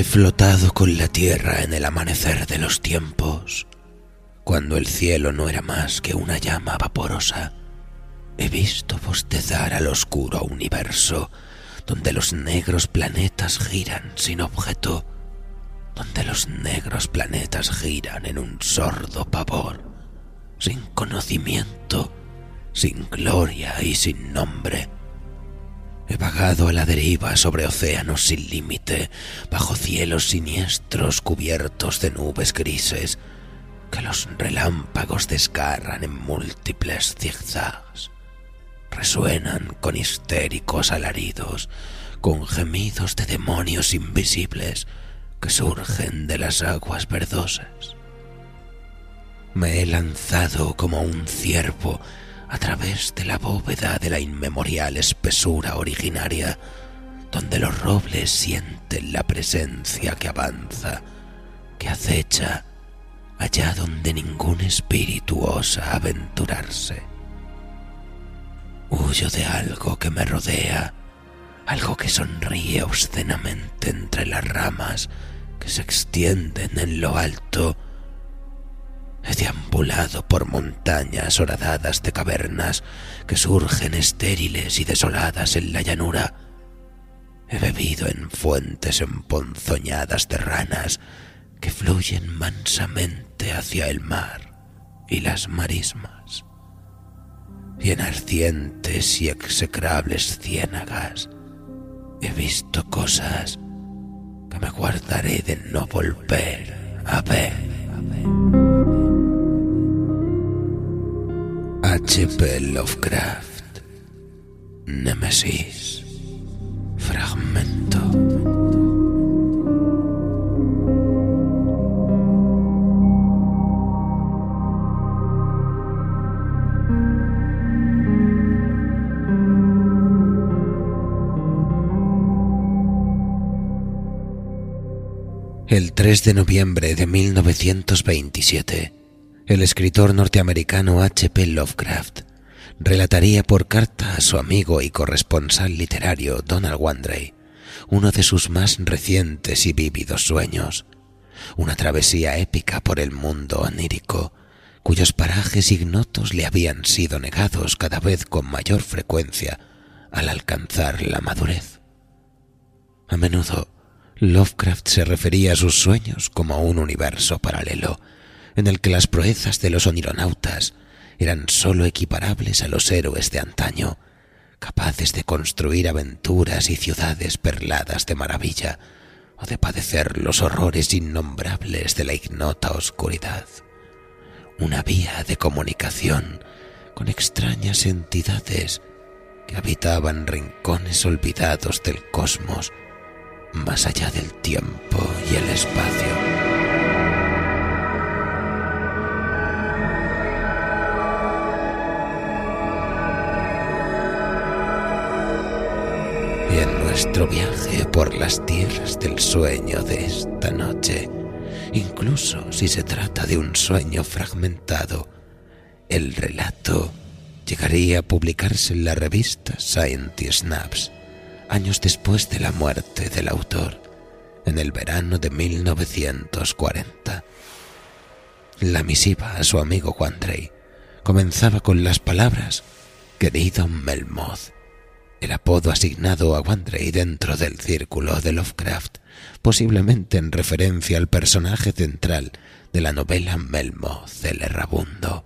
He flotado con la tierra en el amanecer de los tiempos, cuando el cielo no era más que una llama vaporosa. He visto bostezar al oscuro universo, donde los negros planetas giran sin objeto, donde los negros planetas giran en un sordo pavor, sin conocimiento, sin gloria y sin nombre He vagado a la deriva sobre océanos sin límite, bajo cielos siniestros cubiertos de nubes grises, que los relámpagos desgarran en múltiples zigzags. Resuenan con histéricos alaridos, con gemidos de demonios invisibles que surgen de las aguas verdosas. Me he lanzado como un ciervo de la bóveda de la inmemorial espesura originaria, donde los robles sienten la presencia que avanza, que acecha, allá donde ningún espíritu osa aventurarse. Huyo de algo que me rodea, algo que sonríe obscenamente entre las ramas que se extienden en lo alto deambulado por montañas horadadas de cavernas que surgen estériles y desoladas en la llanura. He bebido en fuentes emponzoñadas de ranas que fluyen mansamente hacia el mar y las marismas. Y en ardientes y execrables ciénagas he visto cosas que me guardaré de no volver a ver. H.P. Lovecraft. Nemesis. Fragmento. El 3 de noviembre de 1927, el escritor norteamericano H.P. Lovecraft relataría por carta a su amigo y corresponsal literario Donald Wandrey uno de sus más recientes y vívidos sueños, una travesía épica por el mundo onírico, cuyos parajes ignotos le habían sido negados cada vez con mayor frecuencia al alcanzar la madurez. A menudo, Lovecraft se refería a sus sueños como un universo paralelo, en el que las proezas de los onironautas eran sólo equiparables a los héroes de antaño, capaces de construir aventuras y ciudades perladas de maravilla, o de padecer los horrores innombrables de la ignota oscuridad. Una vía de comunicación con extrañas entidades que habitaban rincones olvidados del cosmos, más allá del tiempo y el espacio. Nuestro viaje por las tierras del sueño de esta noche, incluso si se trata de un sueño fragmentado, el relato llegaría a publicarse en la revista Science Snaps años después de la muerte del autor, en el verano de 1940. La misiva a su amigo Juan comenzaba con las palabras Querido Melmoth, el apodo asignado a Wandrey dentro del círculo de Lovecraft, posiblemente en referencia al personaje central de la novela Melmoth el Errabundo.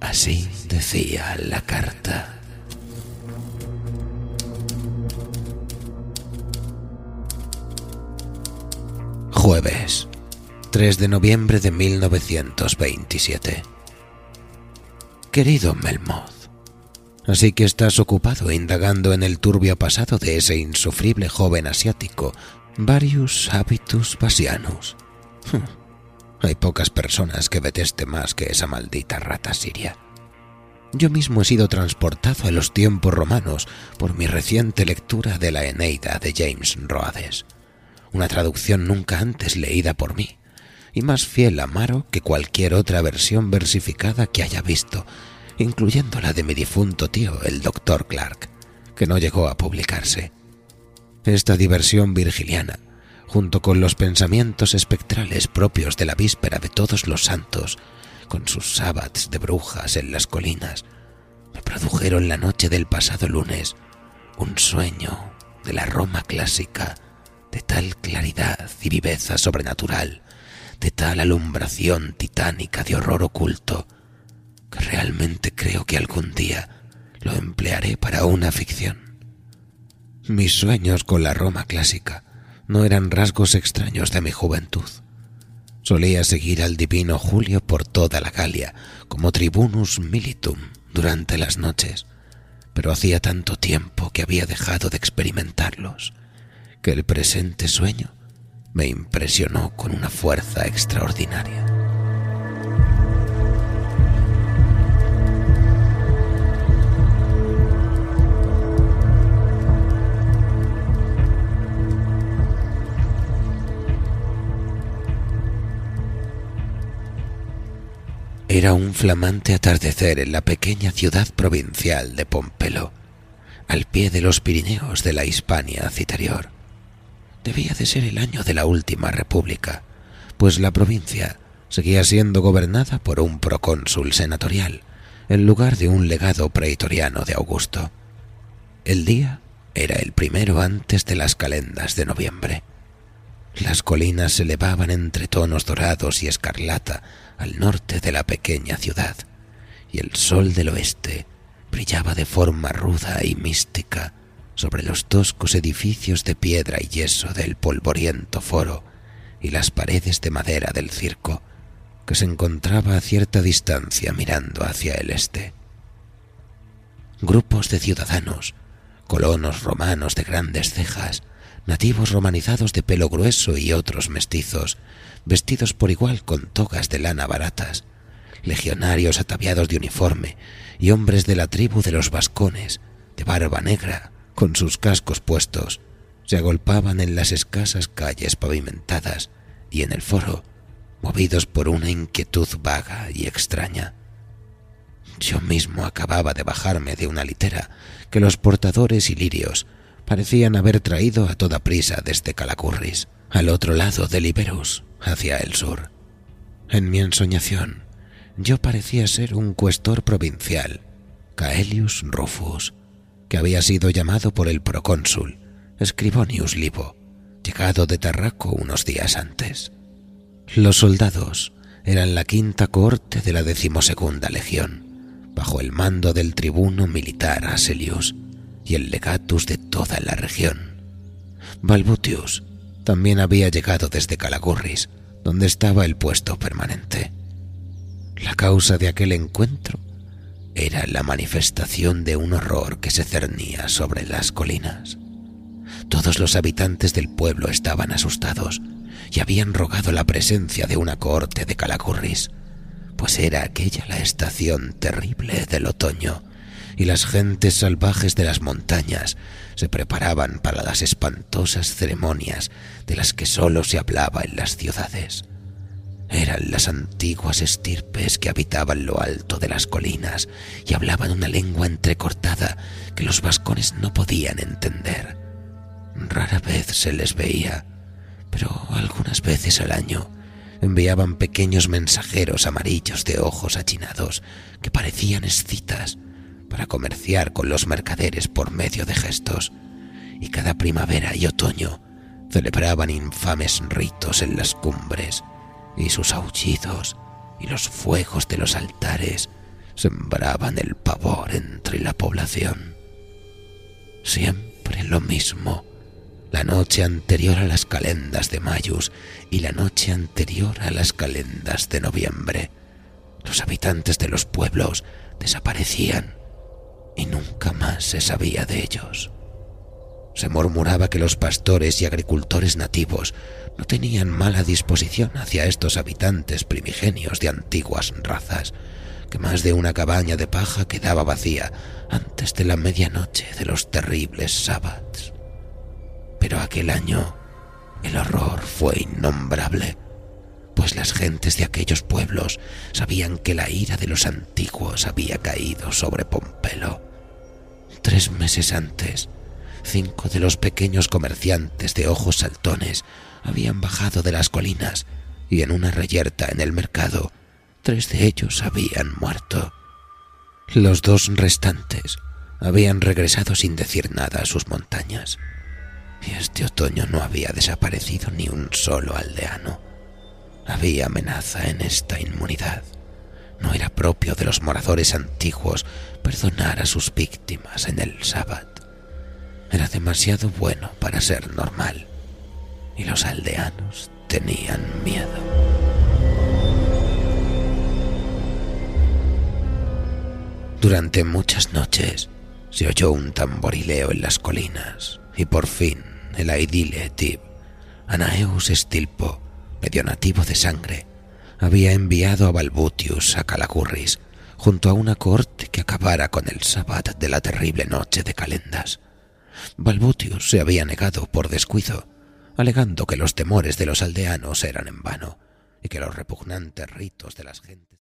Así decía la carta. Jueves, 3 de noviembre de 1927. Querido Melmoth, así que estás ocupado indagando en el turbio pasado de ese insufrible joven asiático, Varius Habitus Basianus. Hay pocas personas que deteste más que esa maldita rata siria. Yo mismo he sido transportado a los tiempos romanos por mi reciente lectura de la Eneida de James Roades, una traducción nunca antes leída por mí, y más fiel a Maro que cualquier otra versión versificada que haya visto, incluyendo la de mi difunto tío, el doctor Clark, que no llegó a publicarse. Esta diversión virgiliana, junto con los pensamientos espectrales propios de la víspera de todos los santos, con sus sábados de brujas en las colinas, me produjeron la noche del pasado lunes un sueño de la Roma clásica, de tal claridad y viveza sobrenatural, de tal alumbración titánica de horror oculto, realmente creo que algún día lo emplearé para una ficción. Mis sueños con la Roma clásica no eran rasgos extraños de mi juventud. Solía seguir al divino Julio por toda la Galia como tribunus militum durante las noches, pero hacía tanto tiempo que había dejado de experimentarlos que el presente sueño me impresionó con una fuerza extraordinaria. Era un flamante atardecer en la pequeña ciudad provincial de Pompelo, al pie de los Pirineos de la Hispania Citerior. Debía de ser el año de la última república, pues la provincia seguía siendo gobernada por un procónsul senatorial, en lugar de un legado pretoriano de Augusto. El día era el primero antes de las calendas de noviembre. Las colinas se elevaban entre tonos dorados y escarlata al norte de la pequeña ciudad, y el sol del oeste brillaba de forma ruda y mística sobre los toscos edificios de piedra y yeso del polvoriento foro y las paredes de madera del circo, que se encontraba a cierta distancia mirando hacia el este. Grupos de ciudadanos, colonos romanos de grandes cejas, nativos romanizados de pelo grueso y otros mestizos, vestidos por igual con togas de lana baratas, legionarios ataviados de uniforme y hombres de la tribu de los vascones, de barba negra, con sus cascos puestos, se agolpaban en las escasas calles pavimentadas y en el foro, movidos por una inquietud vaga y extraña. Yo mismo acababa de bajarme de una litera que los portadores ilirios parecían haber traído a toda prisa desde Calacurris, al otro lado del Iberus, hacia el sur. En mi ensoñación, yo parecía ser un cuestor provincial, Caelius Rufus, que había sido llamado por el procónsul, Scribonius Libo, llegado de Tarraco unos días antes. Los soldados eran la quinta cohorte de la decimosegunda legión, bajo el mando del tribuno militar Aselius y el legatus de toda la región. Balbutius también había llegado desde Calagurris, donde estaba el puesto permanente. La causa de aquel encuentro era la manifestación de un horror que se cernía sobre las colinas. Todos los habitantes del pueblo estaban asustados y habían rogado la presencia de una cohorte de calacurris, pues era aquella la estación terrible del otoño y las gentes salvajes de las montañas se preparaban para las espantosas ceremonias de las que sólo se hablaba en las ciudades. Eran las antiguas estirpes que habitaban lo alto de las colinas y hablaban una lengua entrecortada que los vascones no podían entender. Rara vez se les veía, pero algunas veces al año enviaban pequeños mensajeros amarillos de ojos achinados que parecían escitas para comerciar con los mercaderes por medio de gestos, y cada primavera y otoño celebraban infames ritos en las cumbres, y sus aullidos y los fuegos de los altares sembraban el pavor entre la población. Siempre lo mismo. La noche anterior a las calendas de Mayus y la noche anterior a las calendas de noviembre. Los habitantes de los pueblos desaparecían y nunca más se sabía de ellos. Se murmuraba que los pastores y agricultores nativos no tenían mala disposición hacia estos habitantes primigenios de antiguas razas, que más de una cabaña de paja quedaba vacía antes de la medianoche de los terribles sábados. Pero aquel año el horror fue innombrable, pues las gentes de aquellos pueblos sabían que la ira de los antiguos había caído sobre Pompelo. Tres meses antes, cinco de los pequeños comerciantes de ojos saltones habían bajado de las colinas y en una reyerta en el mercado, tres de ellos habían muerto. Los dos restantes habían regresado sin decir nada a sus montañas. Y este otoño no había desaparecido ni un solo aldeano. Había amenaza en esta inmunidad. No era propio de los moradores antiguos perdonar a sus víctimas en el sábado. Era demasiado bueno para ser normal. Y los aldeanos tenían miedo. Durante muchas noches se oyó un tamborileo en las colinas y por fin el aidile Tib, Anaeus Estilpo, medio nativo de sangre, había enviado a Balbutius a Calacurris junto a una corte que acabara con el sábado de la terrible noche de Calendas. Balbutius se había negado por descuido, alegando que los temores de los aldeanos eran en vano y que los repugnantes ritos de las gentes